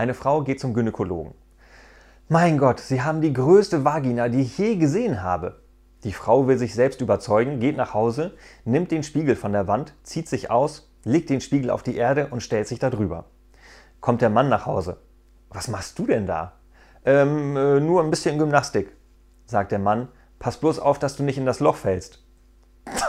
Eine Frau geht zum Gynäkologen. Mein Gott, Sie haben die größte Vagina, die ich je gesehen habe. Die Frau will sich selbst überzeugen, geht nach Hause, nimmt den Spiegel von der Wand, zieht sich aus, legt den Spiegel auf die Erde und stellt sich darüber. Kommt der Mann nach Hause. Was machst du denn da? Ähm, äh, nur ein bisschen Gymnastik, sagt der Mann. Pass bloß auf, dass du nicht in das Loch fällst.